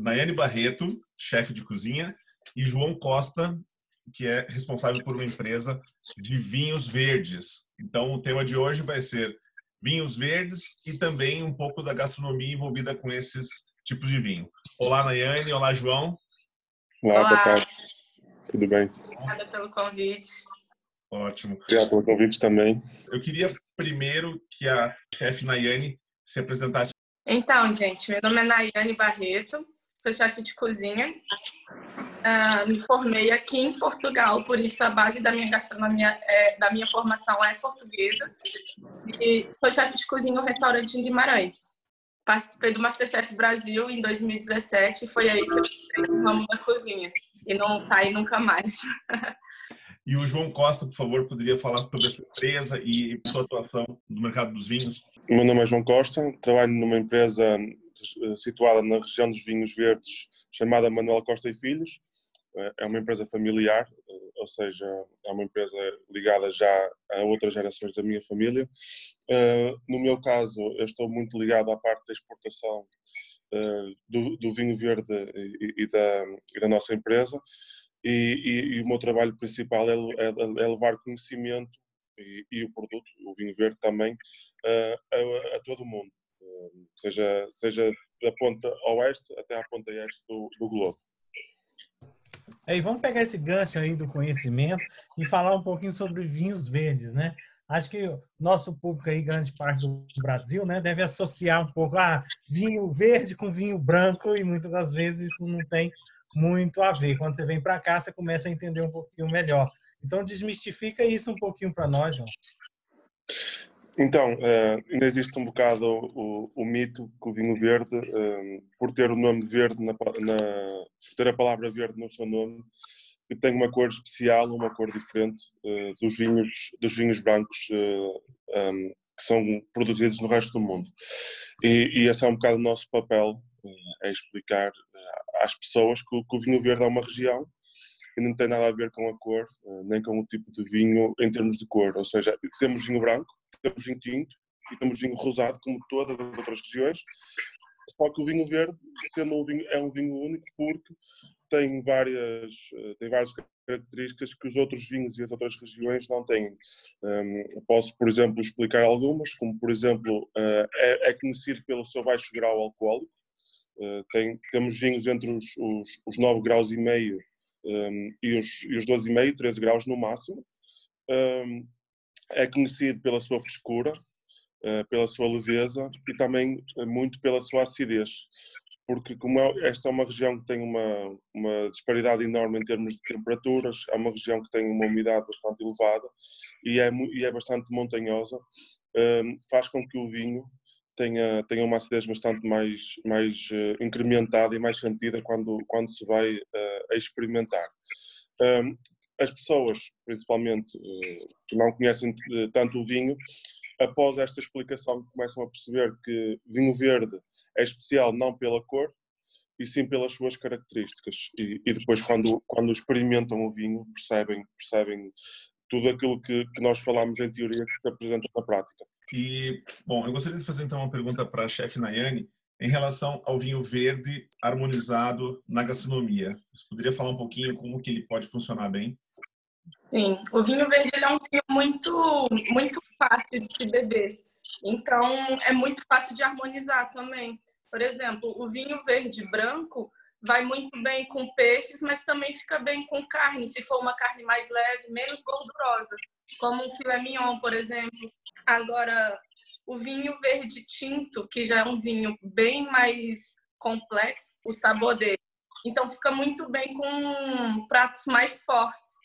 Nayane Barreto, chefe de cozinha, e João Costa, que é responsável por uma empresa de vinhos verdes. Então, o tema de hoje vai ser vinhos verdes e também um pouco da gastronomia envolvida com esses tipos de vinho. Olá, Nayane. Olá, João. Olá, boa tarde. Tudo bem? Obrigada pelo convite. Ótimo. Obrigado pelo convite também. Eu queria primeiro que a chefe Nayane se apresentasse. Então, gente, meu nome é Nayane Barreto, sou chefe de cozinha. Uh, me formei aqui em Portugal, por isso a base da minha gastronomia, é, da minha formação é portuguesa. E sou chefe de cozinha no restaurante em Guimarães. Participei do Masterchef Brasil em 2017 e foi aí que eu entrei no ramo da cozinha. E não saí nunca mais. E o João Costa, por favor, poderia falar sobre a sua empresa e sua atuação no mercado dos vinhos? Meu nome é João Costa, trabalho numa empresa situada na região dos vinhos verdes, chamada Manuel Costa e Filhos. Eh, é uma empresa familiar, eh, ou seja, é uma empresa ligada já a outras gerações da minha família. No meu caso, eu estou muito ligado à parte da exportação do, do vinho verde e, e, da, e, da, nossa empresa. E, e, o meu trabalho principal é, é, é levar conhecimento e, o produto, o vinho verde também, a, a todo o mundo seja, seja da ponta oeste até à ponta este do, do globo. Aí, vamos pegar esse gancho aí do conhecimento e falar um pouquinho sobre vinhos verdes, né? Acho que o nosso público aí, grande parte do Brasil, né, deve associar um pouco a ah, vinho verde com vinho branco e muitas das vezes isso não tem muito a ver. Quando você vem para cá, você começa a entender um pouquinho melhor. Então, desmistifica isso um pouquinho para nós, João. Então, uh, ainda existe um bocado o, o, mito que o vinho verde, uh, por ter o nome verde, na, na, ter a palavra verde no seu nome, que tem uma cor especial, uma cor diferente uh, dos, vinhos, dos vinhos brancos um, que são produzidos no resto do mundo. E, e esse é um bocado o nosso papel, é explicar às pessoas que, que o vinho verde é uma região que não tem nada a ver com a cor, nem com o tipo de vinho em termos de cor. Ou seja, temos vinho branco, temos vinho tinto e temos vinho rosado, como todas as outras regiões. Só que o vinho verde, sendo um vinho, é um vinho único porque tem várias, eh, tem várias características que os outros vinhos e as outras regiões não têm. Um, posso, por exemplo, explicar algumas, como por exemplo, uh, é, é, conhecido pelo seu baixo grau alcoólico. Uh, tem, temos vinhos entre os, os, os 9 graus e meio um, e os, e os 12,5, 13 graus no máximo. Um, é conhecido pela sua frescura, eh, pela sua leveza e também eh, muito pela sua acidez, porque como é, esta é uma região que tem uma, uma disparidade enorme em termos de temperaturas, é uma região que tem uma umidade bastante elevada e é, e é bastante montanhosa, eh, faz com que o vinho tenha, tenha uma acidez bastante mais, mais incrementada e mais sentida quando, quando se vai a experimentar as pessoas, principalmente eh, que não conhecem eh, tanto o vinho, após esta explicação começam a perceber que vinho verde é especial não pela cor, e sim pelas suas características. E, e, depois, quando, quando experimentam o vinho, percebem, percebem tudo aquilo que, que nós falamos em teoria que se apresenta na prática. E, bom, eu gostaria de fazer então uma pergunta para a chefe Nayane em relação ao vinho verde harmonizado na gastronomia. Você poderia falar um pouquinho como que ele pode funcionar bem? Sim, o vinho verde é um vinho muito, muito fácil de se beber. Então, é muito fácil de harmonizar também. Por exemplo, o vinho verde branco vai muito bem com peixes, mas também fica bem com carne, se for uma carne mais leve, menos gordurosa, como um filé mignon, por exemplo. Agora, o vinho verde tinto, que já é um vinho bem mais complexo, o sabor dele. Então, fica muito bem com pratos mais fortes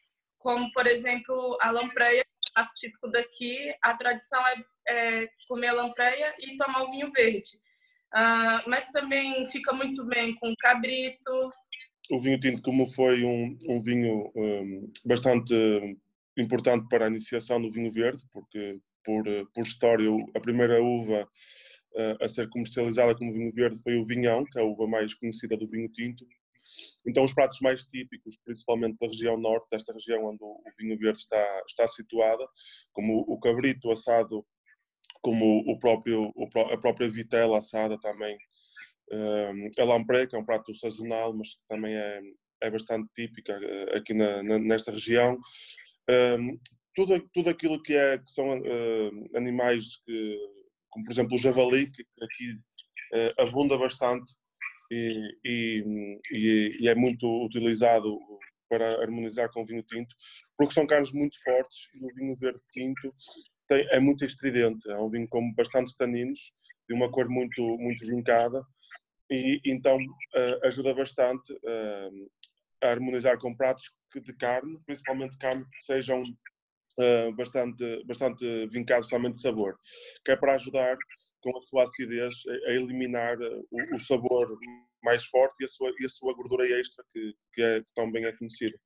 como, por exemplo, a lampreia, prato típico daqui, a tradição é, é comer a lampreia e tomar o vinho verde. Uh, mas também fica muito bem com cabrito, o vinho tinto, como foi um, um vinho um, bastante importante para a iniciação do vinho verde, porque por, por história a primeira uva uh, a ser comercializada como vinho verde foi o vinhão, que é a uva mais conhecida do vinho tinto. Então os pratos mais típicos, principalmente da região norte, desta região onde o vinho verde está, está situada, como o cabrito assado, como o próprio, a própria vitela assada também, a lamprey, que é um prato sazonal, mas que também é, é bastante típica eh, aqui na, nesta região. Um, tudo, tudo aquilo que, é, que são uh, animais, que, como por exemplo o javali, que aqui uh, abunda bastante e, e, e, é muito utilizado para harmonizar com vinho tinto, porque são carnes muito fortes e o vinho verde tinto tem, é muito estridente, é um vinho com bastantes taninos, de uma cor muito, muito vincada e então uh, ajuda bastante uh, a harmonizar com pratos de carne, principalmente carne que sejam uh, bastante, bastante vincados somente de sabor, que é para ajudar com a sua acidez a, eliminar o, o, sabor mais forte e a sua, e a sua gordura extra que, que, é, que tão bem é conhecida.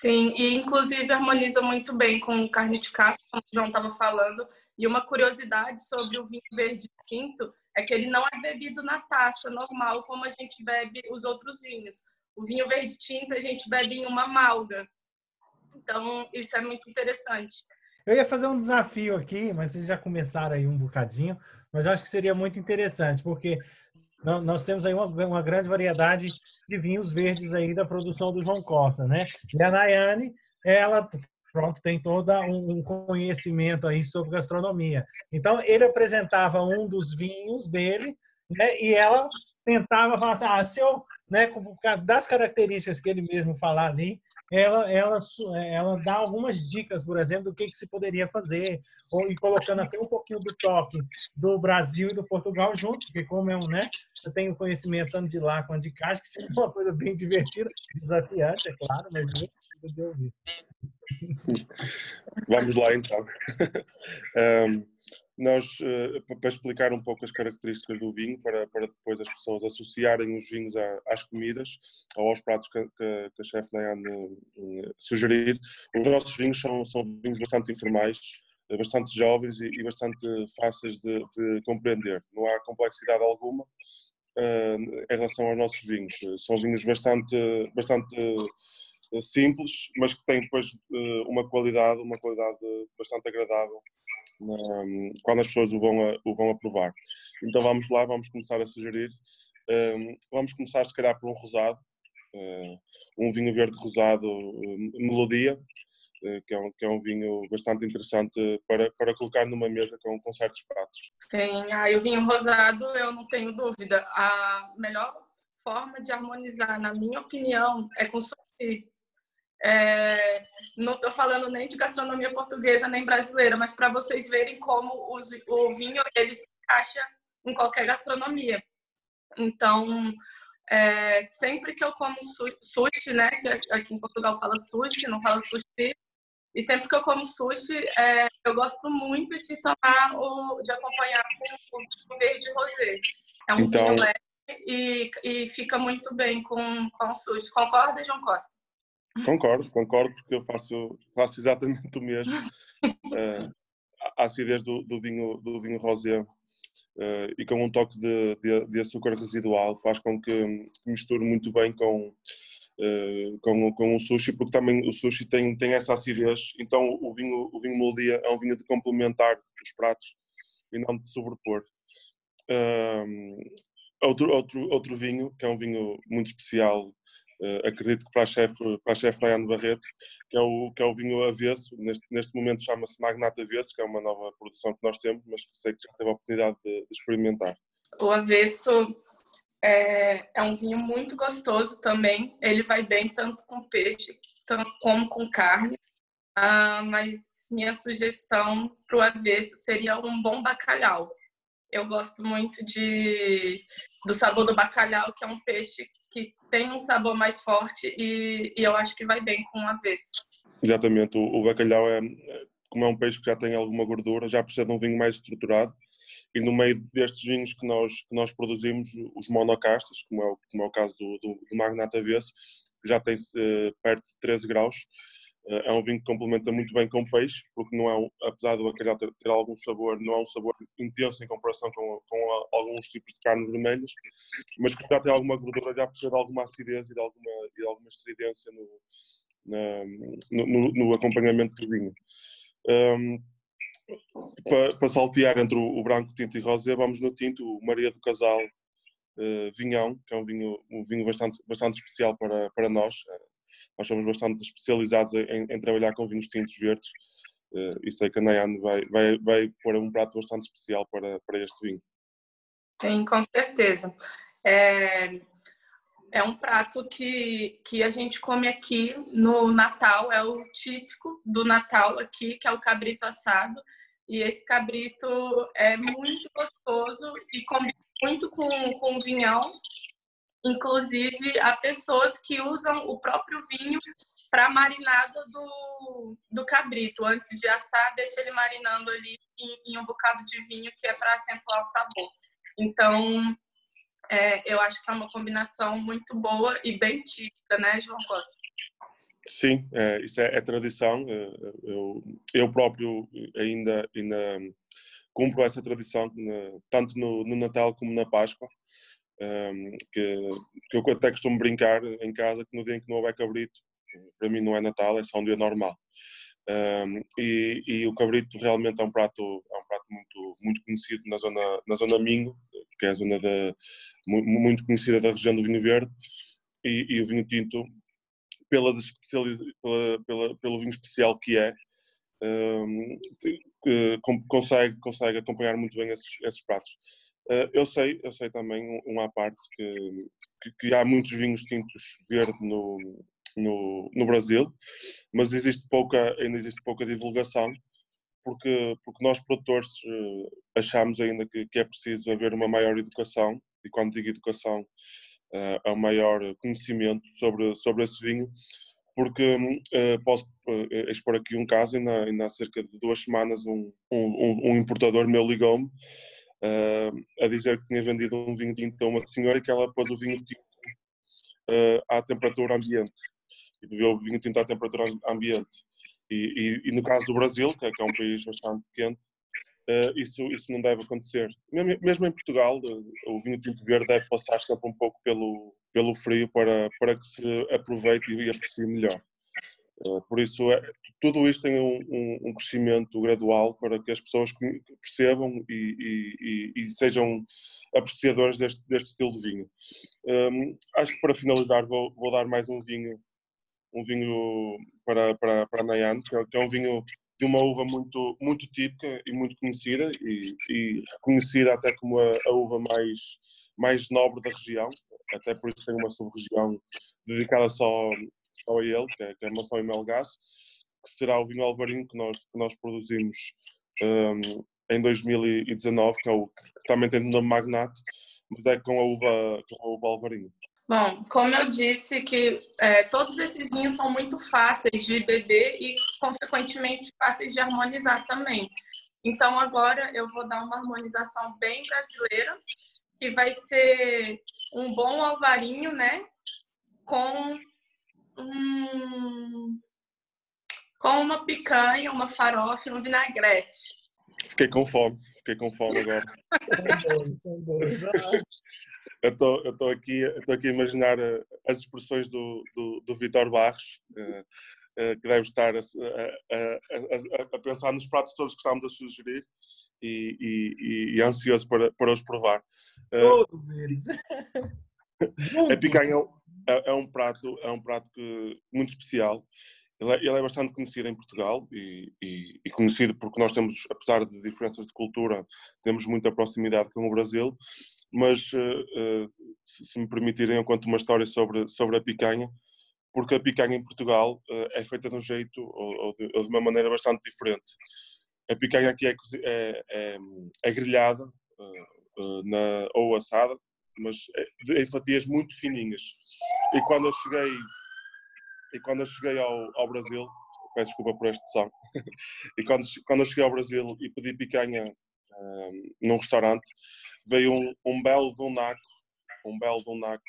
Sim, e inclusive harmoniza muito bem com carne de caça, como o João estava falando. E uma curiosidade sobre o vinho verde tinto é que ele não é bebido na taça normal, como a gente bebe os outros vinhos. O vinho verde tinto a gente bebe em uma malga. Então, isso é muito interessante. Eu ia fazer um desafio aqui, mas vocês já começaram aí um bocadinho, mas eu acho que seria muito interessante, porque nós temos aí uma, uma, grande variedade de vinhos verdes aí da produção do João Costa, né? E a Nayane, ela pronto tem todo um conhecimento aí sobre gastronomia. Então ele apresentava um dos vinhos dele, né? E ela tentava falar assim, ah, se eu né, das características que ele mesmo falar ali, ela, ela, ela dá algumas dicas, por exemplo, do que, que se poderia fazer, ou, e colocando até um pouquinho do toque do Brasil e do Portugal junto, porque como é um, né, eu tenho conhecimento tanto de lá quanto de cá, acho que seria uma coisa bem divertida, desafiante, é claro, mas eu de ouvir. Vamos lá então. um nós, eh, para explicar um pouco as características do vinho, para, para depois as pessoas associarem os vinhos às comidas ou aos pratos que, que, que a chefe Diane eh, sugerir, os nossos vinhos são, são vinhos bastante informais, eh, bastante jovens e, e bastante fáceis de, de, compreender. Não há complexidade alguma uh, em relação aos nossos vinhos. São vinhos bastante, bastante simples, mas que têm depois uma qualidade, uma qualidade bastante agradável quando as pessoas o vão, a, o vão aprovar. Então vamos lá, vamos começar a sugerir. Um, vamos começar, se calhar, por um rosado, uh, um vinho verde rosado Melodia, uh, que, é um, que é um vinho bastante interessante para, para colocar numa mesa com, com certos pratos. Sim, ah, o vinho rosado, eu não tenho dúvida. A melhor forma de harmonizar, na minha opinião, é com sushi. É, não estou falando nem de gastronomia portuguesa nem brasileira, mas para vocês verem como os, o vinho ele se encaixa em qualquer gastronomia. Então, é, sempre que eu como sushi, né, que aqui em Portugal fala sushi, não fala sushi, e sempre que eu como sushi, é, eu gosto muito de tomar o, de acompanhar com o verde rosé. É um então... vinho leve e, e fica muito bem com, com sushi. Concorda, João Costa? Concordo, concordo, porque eu faço, faço exatamente o mesmo. Uh, a acidez do, do, vinho, do vinho rosé uh, e com um toque de, de, de, açúcar residual faz com que misture muito bem com, uh, com, com o sushi, porque também o sushi tem, tem essa acidez. Então o vinho, o vinho Moldia é um vinho de complementar os pratos e não de sobrepor. outro, outro, outro vinho, que é um vinho muito especial acredito que para a chefe para a chefe Rayane Barreto, que é o que é o vinho avesso, neste, neste momento chama-se Magnata Avesso, que é uma nova produção que nós temos, mas que sei que já teve a oportunidade de, de experimentar. O avesso é, é, um vinho muito gostoso também, ele vai bem tanto com peixe tanto como com carne, ah, mas minha sugestão para o avesso seria um bom bacalhau. Eu gosto muito de, do sabor do bacalhau, que é um peixe que tem um sabor mais forte e, e eu acho que vai bem com o avesso. Exatamente, o, o, bacalhau é, como é um peixe que já tem alguma gordura, já precisa de um vinho mais estruturado e no meio destes vinhos que nós, que nós produzimos, os monocastas, como é o, como é o caso do, do, do Magnata Avesso, que já tem uh, perto de 13 graus, é um vinho que complementa muito bem com peixe, porque não é, apesar do bacalhau ter, ter, algum sabor, não é um sabor intenso em comparação com, com alguns tipos de carnes vermelhas, mas que já tem alguma gordura, já precisa de alguma acidez e de alguma, e de alguma estridência no, na, no, no, acompanhamento do vinho. Um, para, para, saltear entre o, o, branco, tinto e rosé, vamos no tinto, o Maria do Casal uh, Vinhão, que é um vinho, um vinho bastante, bastante especial para, para nós. Nós somos bastante especializados em, em, trabalhar com vinhos tintos verdes uh, e sei que a Nayane vai, vai, vai pôr um prato bastante especial para, para este vinho. Sim, com certeza. É, é um prato que, que a gente come aqui no Natal, é o típico do Natal aqui, que é o cabrito assado. E esse cabrito é muito gostoso e combina muito com, com vinhão. Inclusive, há pessoas que usam o próprio vinho para marinada do, do cabrito. Antes de assar, deixa ele marinando ali em, em um bocado de vinho, que é para acentuar o sabor. Então, é, eu acho que é uma combinação muito boa e bem típica, né, João Costa? Sim, é, isso é, é tradição. É, eu, eu próprio ainda, ainda cumpro essa tradição, tanto no, no Natal como na Páscoa. Um, que, que eu até costumo brincar em casa que no dia em que não houver cabrito, para mim não é Natal, é só um dia normal. Um, e, e, o cabrito realmente é um prato, é um prato muito, muito conhecido na zona, na zona Minho, que é a zona da, muito conhecida da região do vinho verde, e, e o vinho tinto, pela, pela, pela, pelo vinho especial que é, um, consegue, consegue acompanhar muito bem esses, esses pratos. Uh, eu sei, eu sei também uma parte que, que, que, há muitos vinhos tintos verde no, no, no Brasil, mas existe pouca, ainda existe pouca divulgação porque, porque nós produtores uh, achamos ainda que, que, é preciso haver uma maior educação, e quando digo educação, uh, é um maior conhecimento sobre, sobre esse vinho, porque posso expor aqui um caso, ainda, ainda há cerca de duas semanas um, um, um importador meu ligou-me uh, a dizer que tinha vendido um vinho tinto a uma senhora e que ela pôs o vinho tinto à temperatura ambiente, e bebeu o vinho tinto à temperatura ambiente. E, e, e, no caso do Brasil, que é, que é um país bastante quente, uh, isso, isso não deve acontecer. Mesmo, em Portugal, uh, o vinho tinto verde deve passar sempre um pouco pelo, pelo frio para, para que se aproveite e aprecie melhor. Uh, por isso, é, tudo isto tem um, um, um, crescimento gradual para que as pessoas percebam e, e, e sejam apreciadores deste, deste estilo de vinho. Um, acho que para finalizar vou, vou dar mais um vinho um vinho para, para, para Nayan, que é, que é um vinho de uma uva muito, muito típica e muito conhecida e, e reconhecida até como a, a, uva mais, mais nobre da região, até por isso tem uma sub-região dedicada só, só a ele, que é, que é Maçã e Melgaço, que será o vinho alvarinho que nós, que nós produzimos um, em 2019, que, é o, que também tem o nome Magnato, mas é com a uva, com a uva alvarinho. Bom, como eu disse que é, todos esses vinhos são muito fáceis de beber e, consequentemente, fáceis de harmonizar também. Então, agora eu vou dar uma harmonização bem brasileira, que vai ser um bom alvarinho, né? Com um, com uma picanha, uma farofa e um vinagrete. Fiquei com fome, fiquei com fome agora. eu estou aqui, aqui a imaginar eh, as expressões do, do, do Vitor Barros, uh, uh, que deve estar a, a, a, a, pensar nos pratos todos que estamos a sugerir e, e, e ansioso para, para os provar. Todos eles. a picanha é, é, um prato, é um prato que, muito especial. Ele é, ele é bastante conhecido em Portugal e, e, e, conhecido porque nós temos, apesar de diferenças de cultura, temos muita proximidade com o Brasil mas uh, se, se, me permitirem, eu conto uma história sobre, sobre a picanha, porque a picanha em Portugal uh, é feita de um jeito ou, ou, de, ou, de, uma maneira bastante diferente. A picanha aqui é, é, é, é na, ou assada, mas é, em fatias muito fininhas. E quando eu cheguei, e quando eu cheguei ao, ao Brasil, peço desculpa por este som, e quando, quando eu cheguei ao Brasil e pedi picanha um, num restaurante, veio um, um belo de um naco, um belo de um naco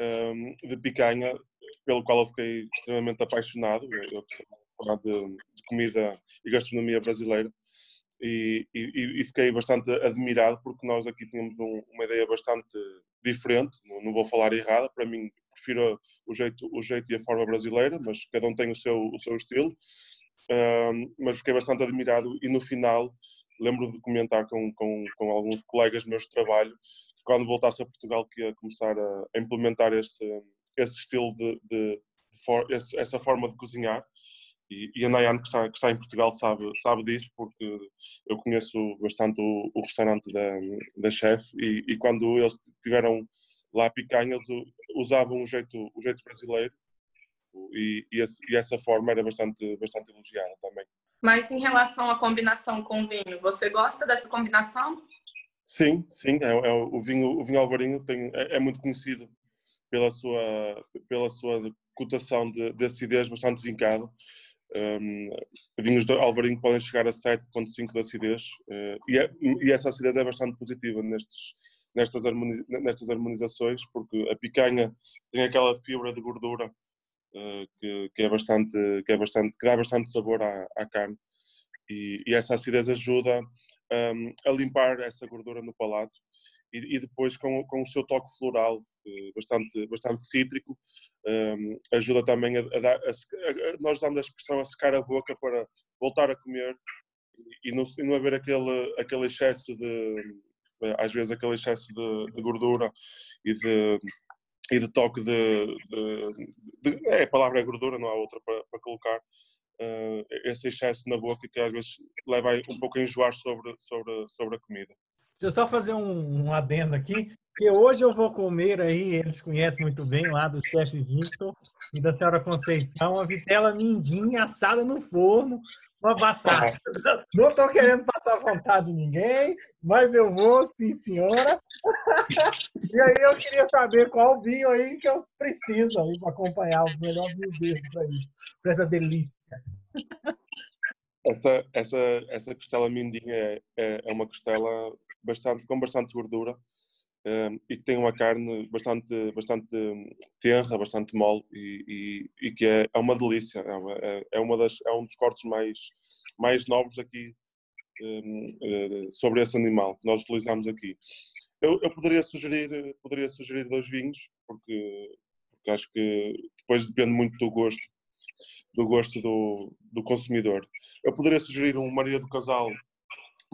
um, de picanha, pelo qual eu fiquei extremamente apaixonado. Eu que sou fã de, de comida e gastronomia brasileira. E, e, e, fiquei bastante admirado porque nós aqui tínhamos um, uma ideia bastante diferente, não, não, vou falar errada, para mim prefiro o jeito, o jeito e a forma brasileira, mas cada um tem o seu, o seu estilo. Um, mas fiquei bastante admirado e no final lembro de comentar com, com, com alguns colegas meus de trabalho que quando voltasse a Portugal que ia começar a, implementar esse, esse estilo de, de, de for, esse, essa forma de cozinhar e, e a Nayan, que está, que está em Portugal, sabe, sabe disso, porque eu conheço bastante o, o restaurante da, da chefe e, e, quando eles tiveram lá picanhas, usavam o jeito, o jeito brasileiro e, e, esse, e essa forma era bastante, bastante elogiada também. Mas em relação à combinação com vinho, você gosta dessa combinação? Sim, sim. É, é o vinho, o vinho alvarinho tem, é, é, muito conhecido pela sua, pela sua cotação de, de acidez bastante vincada. Um, vinhos de Alvarinho podem chegar a 7,5 de acidez uh, e, é, e, essa acidez é bastante positiva nestes, nestas, nestas harmonizações porque a picanha tem aquela fibra de gordura uh, que, que, é bastante, que, é bastante, que dá bastante sabor à, à carne. E, e, essa acidez ajuda um, a limpar essa gordura no palato e, e depois com, com o seu toque floral eh, bastante, bastante cítrico, um, ajuda também a, a dar, a, a, nós usamos a expressão a secar a boca para voltar a comer e, e, não, e não haver aquele, aquele excesso de, eh, às vezes aquele excesso de, de gordura e de, e de toque de, de, de, é, a palavra é gordura, não há outra para, para colocar, uh, esse excesso na boca que às vezes leva um pouco a enjoar sobre, sobre, sobre a comida. Deixa eu só fazer um, um adendo aqui, que hoje eu vou comer aí, eles conhecem muito bem lá do chefe Victor e da senhora Conceição, a vitela mindinha assada no forno, uma batata. Não estou querendo passar vontade de ninguém, mas eu vou, sim, senhora. E aí eu queria saber qual vinho aí que eu preciso aí para acompanhar o melhor vinho dele para isso, para essa delícia. Essa, essa, essa costela mindinha é, é, uma costela bastante, com bastante gordura um, e que tem uma carne bastante, bastante tenra, bastante mole e, e, e que é, é, uma delícia. É, uma, é, é uma das, é um dos cortes mais, mais nobres aqui um, eh, sobre esse animal que nós utilizamos aqui. Eu, eu, poderia, sugerir, poderia sugerir dois vinhos, porque, porque acho que depois depende muito do gosto do gosto do, do consumidor. Eu poderia sugerir um Maria do Casal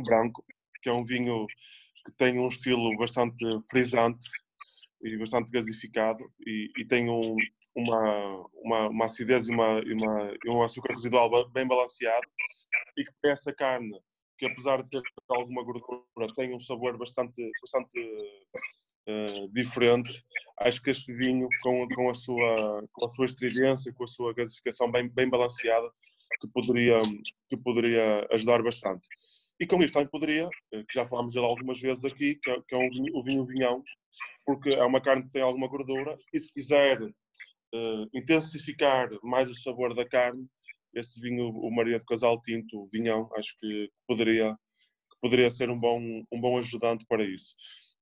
branco, que é um vinho que tem um estilo bastante frisante e bastante gasificado e, e tem um, uma, uma, uma, acidez e, uma, e, uma, e um açúcar residual bem balanceado e que tem essa carne que apesar de ter alguma gordura tem um sabor bastante, bastante uh, diferente. Acho que este vinho com, com, a sua, com a sua estridência, com a sua gasificação bem, bem balanceada, que poderia, que poderia ajudar bastante. E com isto também poderia, eh, que já falámos dele algumas vezes aqui, que é, que é um vinho, o vinho vinhão, porque é uma carne que tem alguma gordura e se quiser uh, intensificar mais o sabor da carne, esse vinho, o Maria do Casal Tinto, o vinhão, acho que poderia, que poderia ser um bom, um bom ajudante para isso.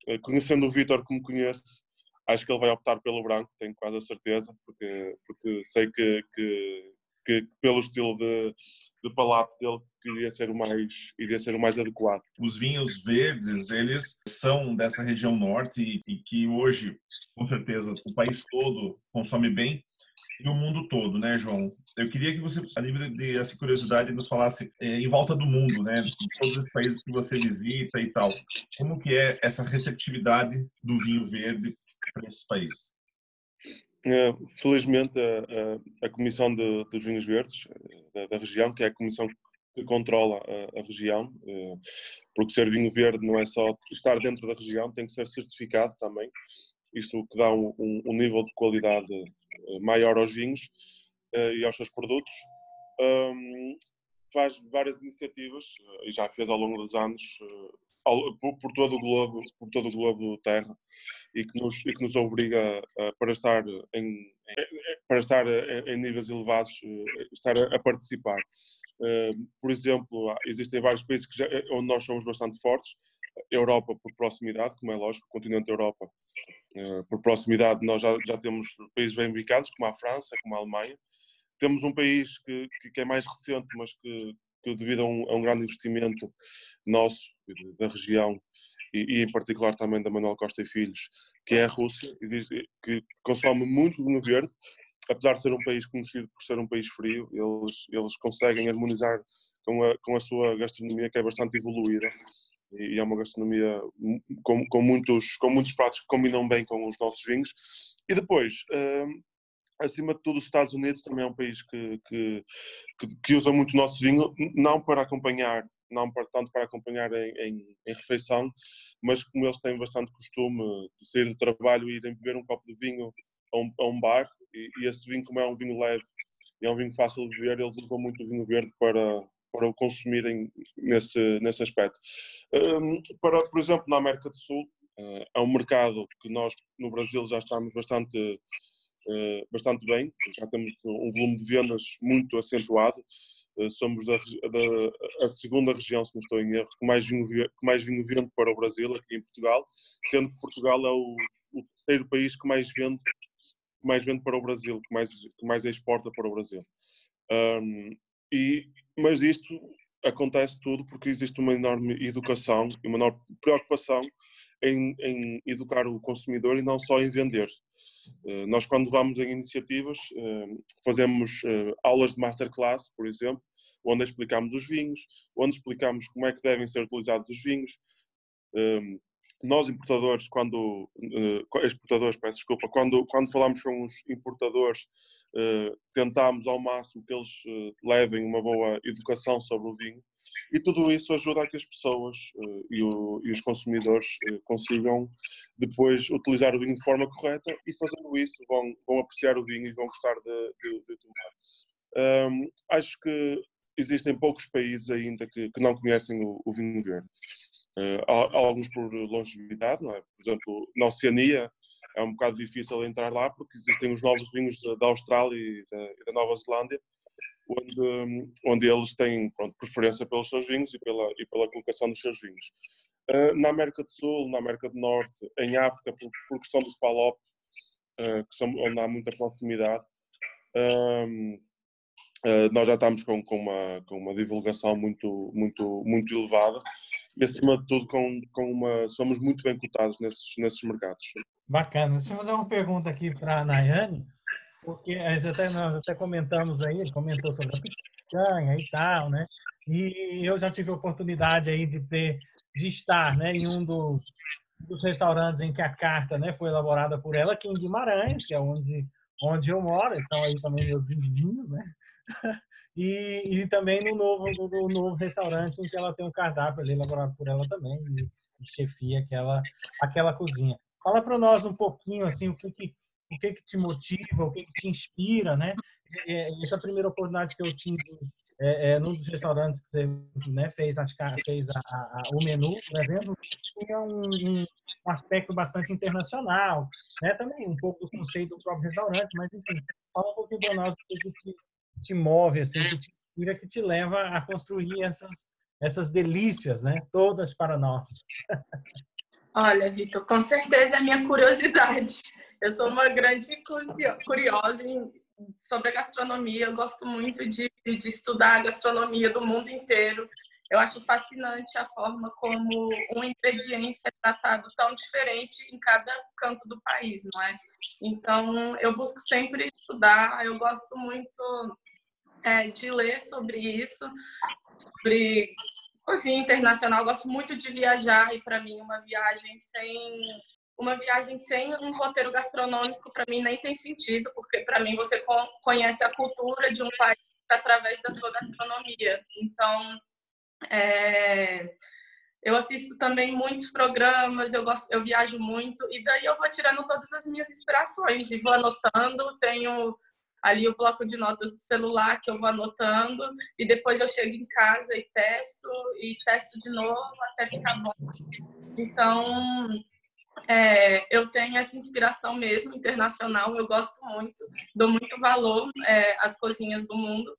Uh, conhecendo o Vítor como conheço, acho que ele vai optar pelo branco, tenho quase a certeza, porque, porque sei que, que, que pelo estilo de, de palato dele iria ser o mais iria ser o mais adequado. Os vinhos verdes, eles são dessa região norte e, e que hoje, com certeza, o país todo consome bem e o mundo todo, né, João? Eu queria que você, a nível de essa curiosidade, nos falasse é, em volta do mundo, né, em todos os países que você visita e tal, como que é essa receptividade do vinho verde para esses países? Eh, felizmente, a, a, a Comissão de, dos Vinhos Verdes eh, da, da, região, que é a comissão que controla a, a, região, eh, porque ser vinho verde não é só estar dentro da região, tem que ser certificado também. Isto que dá um, um, nível de qualidade maior aos vinhos e aos seus produtos. Faz várias iniciativas e já fez ao longo dos anos por, por, todo o globo, por todo o globo Terra e que nos, e que nos obriga a, para estar em, para estar em, níveis elevados, estar a, a participar. Por exemplo, existem vários países já, onde nós somos bastante fortes. Europa por proximidade, como é lógico, o continente Europa por proximidade nós já, já temos países bem ubicados, como a França, como a Alemanha. Temos um país que, que é mais recente, mas que, que devido a um, a um, grande investimento nosso, da região, e, e, em particular também da Manuel Costa e Filhos, que é a Rússia, que consome muito vinho verde, apesar de ser um país conhecido por ser um país frio, eles, eles conseguem harmonizar com a, com a sua gastronomia, que é bastante evoluída, e é uma gastronomia com, com, muitos, com muitos pratos que combinam bem com os nossos vinhos. E depois, hum, acima de tudo, os Estados Unidos também é um país que, que, que, que usa muito o nosso vinho, não para acompanhar não para, tanto para acompanhar em, em, em, refeição, mas como eles têm bastante costume de sair do trabalho e irem beber um copo de vinho a um, a um bar, e, e, esse vinho, como é um vinho leve e é um vinho fácil de beber, eles usam muito o vinho verde para, para o consumirem nesse, nesse aspecto. Para, por exemplo, na América do Sul, uh, é um mercado que nós no Brasil já estamos bastante, uh, bastante bem, já temos um volume de vendas muito acentuado. Uh, somos da, da, a segunda região, se não estou em erro, que mais vinho, mais vende para o Brasil, aqui em Portugal, sendo que Portugal é o, o terceiro país que mais vende mais vende para o Brasil, que mais, que mais exporta para o Brasil. Um, e, mas isto acontece tudo porque existe uma enorme educação e uma enorme preocupação em, em educar o consumidor e não só em vender. Uh, nós, quando vamos em iniciativas, uh, fazemos uh, aulas de masterclass, por exemplo, onde explicamos os vinhos, onde explicamos como é que devem ser utilizados os vinhos, nós importadores, quando uh, exportadores, peço desculpa, quando, quando falamos com os importadores, uh, tentamos ao máximo que eles uh, levem uma boa educação sobre o vinho e tudo isso ajuda a que as pessoas e, o, e, os consumidores consigam depois utilizar o vinho de forma correta e fazendo isso vão, vão apreciar o vinho e vão gostar de, de, de tomar. Um, acho que existem poucos países ainda que, que não conhecem o, o vinho verde. Uh, alguns por longevidade, não é? Por exemplo, na Oceania é um bocado difícil entrar lá porque existem os novos vinhos da, Austrália e da, e da, Nova Zelândia, onde, onde eles têm pronto, preferência pelos seus vinhos e pela, e pela colocação dos seus vinhos. Uh, na América do Sul, na América do Norte, em África, por, por questão dos PALOP, uh, que são, onde há muita proximidade, Uh, nós já estamos com, com, uma, com uma divulgação muito, muito, muito elevada e, acima de tudo, com, com uma, somos muito bem cotados nesses, nesses mercados. Bacana. Deixa eu fazer uma pergunta aqui para a Nayane, porque até, nós até comentamos aí, ele comentou sobre a picanha e tal, né? E eu já tive a oportunidade aí de ter, de estar, né, em um dos, dos restaurantes em que a carta, né, foi elaborada por ela, aqui em Guimarães, que é onde onde eu moro, são aí também meus vizinhos, né? E, e também no novo, no, novo restaurante em que ela tem um cardápio elaborado por ela também, e, chefia aquela, aquela cozinha. Fala para nós um pouquinho, assim, o que que, o que que te motiva, o que que te inspira, né? Essa primeira oportunidade que eu tive é, é, num dos restaurantes que você né, fez, que fez a, a, o menu, por exemplo, tinha um, um, aspecto bastante internacional, né? Também um pouco do conceito do próprio restaurante, mas enfim, fala um pouquinho para nós o que te, te move, assim, que te inspira, que te leva a construir essas, essas delícias, né? Todas para nós. Olha, Vitor, com certeza é a minha curiosidade. Eu sou uma grande curiosa sobre a gastronomia. Eu gosto muito de, de estudar a gastronomia do mundo inteiro. Eu acho fascinante a forma como um ingrediente é tratado tão diferente em cada canto do país, não é? Então, eu busco sempre estudar. Eu gosto muito é, de ler sobre isso, sobre cozinha internacional. Eu gosto muito de viajar e, para mim, uma viagem sem uma viagem sem um roteiro gastronômico para mim nem tem sentido, porque para mim você conhece a cultura de um país através da sua gastronomia. Então, é, eu assisto também muitos programas, eu gosto, eu viajo muito e daí eu vou tirando todas as minhas inspirações e vou anotando. Tenho ali o bloco de notas do celular que eu vou anotando e depois eu chego em casa e testo e testo de novo até ficar bom. Então, é, eu tenho essa inspiração mesmo internacional, eu gosto muito, dou muito valor é, às cozinhas do mundo.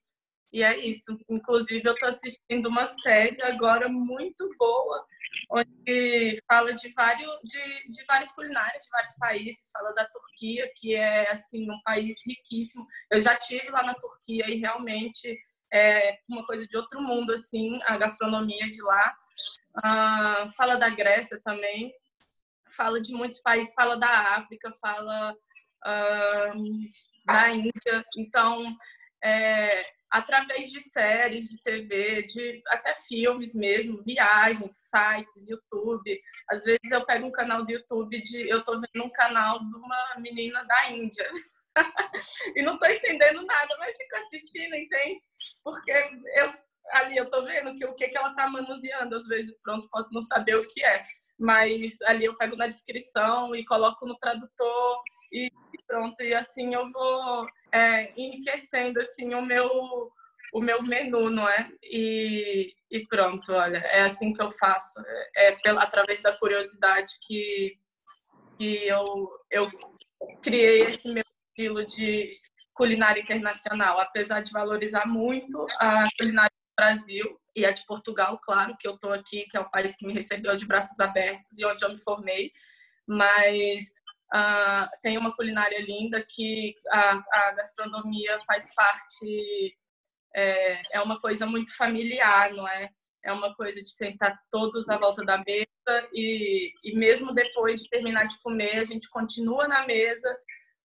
E é isso. Inclusive, eu estou assistindo uma série agora muito boa, onde fala de vários, de, de várias culinárias de vários países. Fala da Turquia, que é assim um país riquíssimo. Eu já tive lá na Turquia e realmente é uma coisa de outro mundo, assim, a gastronomia de lá. Ah, fala da Grécia também, fala de muitos países, fala da África, fala ah, da Índia. Então, é, através de séries de TV, de até filmes mesmo, viagens, sites, YouTube. Às vezes eu pego um canal do YouTube de eu tô vendo um canal de uma menina da Índia. e não tô entendendo nada, mas fico assistindo, entende? Porque eu ali eu tô vendo que o que que ela tá manuseando, às vezes pronto, posso não saber o que é, mas ali eu pego na descrição e coloco no tradutor e pronto, e assim eu vou é, enriquecendo assim o meu o meu menu, não é? E, e pronto, olha, é assim que eu faço, é, pela, através da curiosidade que, que eu, eu criei esse meu estilo de culinária internacional, apesar de valorizar muito a culinária do Brasil e a de Portugal, claro, que eu estou aqui, que é o país que me recebeu de braços abertos e onde eu me formei, mas Uh, tem uma culinária linda que a, a gastronomia faz parte, é, é, uma coisa muito familiar, não é? É uma coisa de sentar todos à volta da mesa e, e mesmo depois de terminar de comer, a gente continua na mesa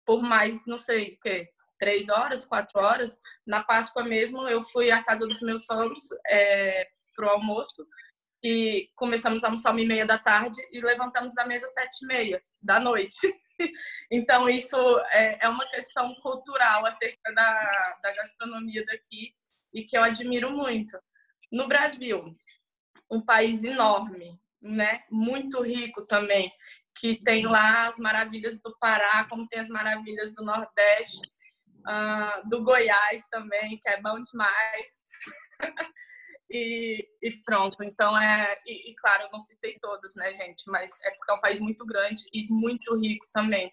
por mais, não sei o quê, três horas, quatro horas. Na Páscoa mesmo, eu fui à casa dos meus sogros é, para o almoço e começamos a almoçar uma e meia da tarde e levantamos da mesa sete e meia da noite. Então, isso é, é uma questão cultural acerca da, da gastronomia daqui e que eu admiro muito. No Brasil, um país enorme, né? muito rico também, que tem lá as maravilhas do Pará, como tem as maravilhas do Nordeste, uh, do Goiás também, que é bom demais. E, e, pronto. Então, é. E, e, claro, eu não citei todos, né, gente? Mas é porque é um país muito grande e muito rico também.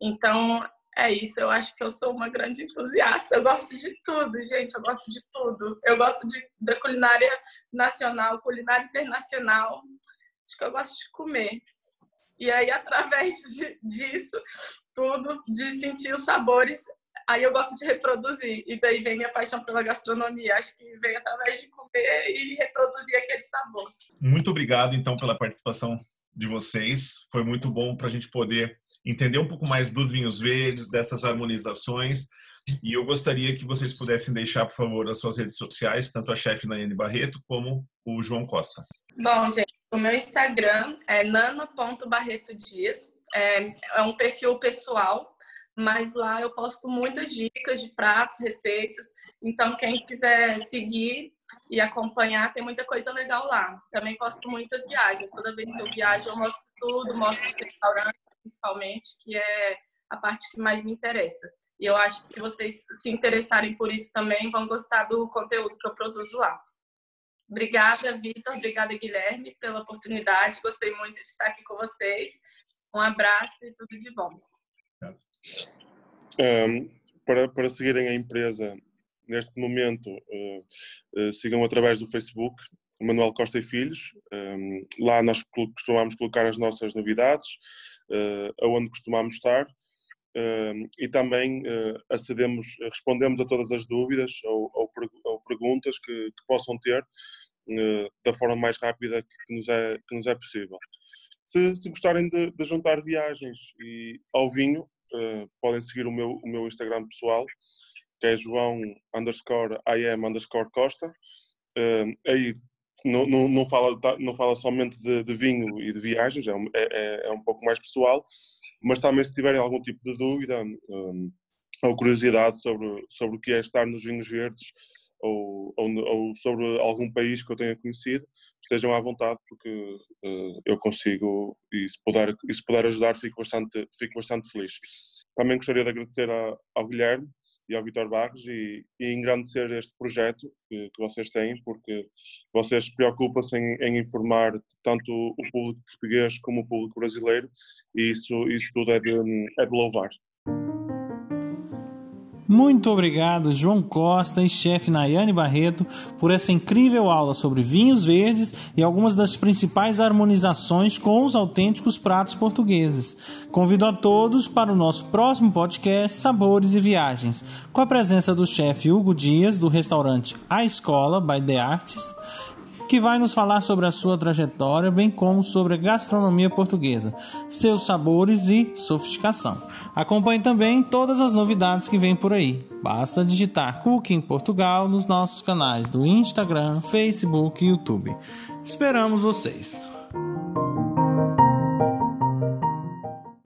Então, é isso. Eu acho que eu sou uma grande entusiasta. Eu gosto de tudo, gente. Eu gosto de tudo. Eu gosto de, da culinária nacional, culinária internacional. Acho que eu gosto de comer. E aí, através de, disso, tudo, de sentir os sabores, Aí eu gosto de reproduzir, e daí vem minha paixão pela gastronomia. Acho que vem através de comer e reproduzir aquele sabor. Muito obrigado, então, pela participação de vocês. Foi muito bom para a gente poder entender um pouco mais dos vinhos verdes, dessas harmonizações. E eu gostaria que vocês pudessem deixar, por favor, as suas redes sociais, tanto a chefe Nayane Barreto como o João Costa. Bom, gente, o meu Instagram é nana.barretodias. É, é um perfil pessoal mas lá eu posto muitas dicas de pratos, receitas. Então, quem quiser seguir e acompanhar, tem muita coisa legal lá. Também posto muitas viagens. Toda vez que eu viajo, eu mostro tudo, mostro os restaurantes, principalmente, que é a parte que mais me interessa. E eu acho que se vocês se interessarem por isso também, vão gostar do conteúdo que eu produzo lá. Obrigada, Vitor. Obrigada, Guilherme, pela oportunidade. Gostei muito de estar aqui com vocês. Um abraço e tudo de bom. Um, para, para seguirem a empresa neste momento, uh, uh, sigam através do Facebook, Manuel Costa e Filhos. Um, lá nós costumamos colocar as nossas novidades, uh, aonde costumamos estar. Uh, e também acedemos, respondemos a todas as dúvidas ou, ou, ou perguntas que, que, possam ter da forma mais rápida que, nos, é, que nos é possível. Se, se gostarem de, de, juntar viagens e, ao vinho, podem seguir o meu, o meu Instagram pessoal, que é João underscore IM underscore Costa. Uh, aí não, não, não, fala, não fala somente de, de vinho e de viagens, é é, é, é um pouco mais pessoal, mas também se tiverem algum tipo de dúvida um, ou curiosidade sobre, sobre o que é estar nos vinhos verdes, ou, ou, ou, sobre algum país que eu tenha conhecido, estejam à vontade, porque uh, eu consigo, e se puder, e se puder ajudar, fico bastante, fico bastante feliz. Também gostaria de agradecer a, ao Guilherme e ao Vitor Barros e, e engrandecer este projeto que, que, vocês têm, porque vocês preocupam-se em, em, informar tanto o público português como o público brasileiro, e isso, isso tudo é de, é de louvar. Muito obrigado, João Costa e chefe Nayane Barreto, por essa incrível aula sobre vinhos verdes e algumas das principais harmonizações com os autênticos pratos portugueses. Convido a todos para o nosso próximo podcast Sabores e Viagens, com a presença do chefe Hugo Dias, do restaurante A Escola by The Artist que vai nos falar sobre a sua trajetória, bem como sobre a gastronomia portuguesa, seus sabores e sofisticação. Acompanhe também todas as novidades que vêm por aí. Basta digitar Cooking Portugal nos nossos canais do Instagram, Facebook e YouTube. Esperamos vocês!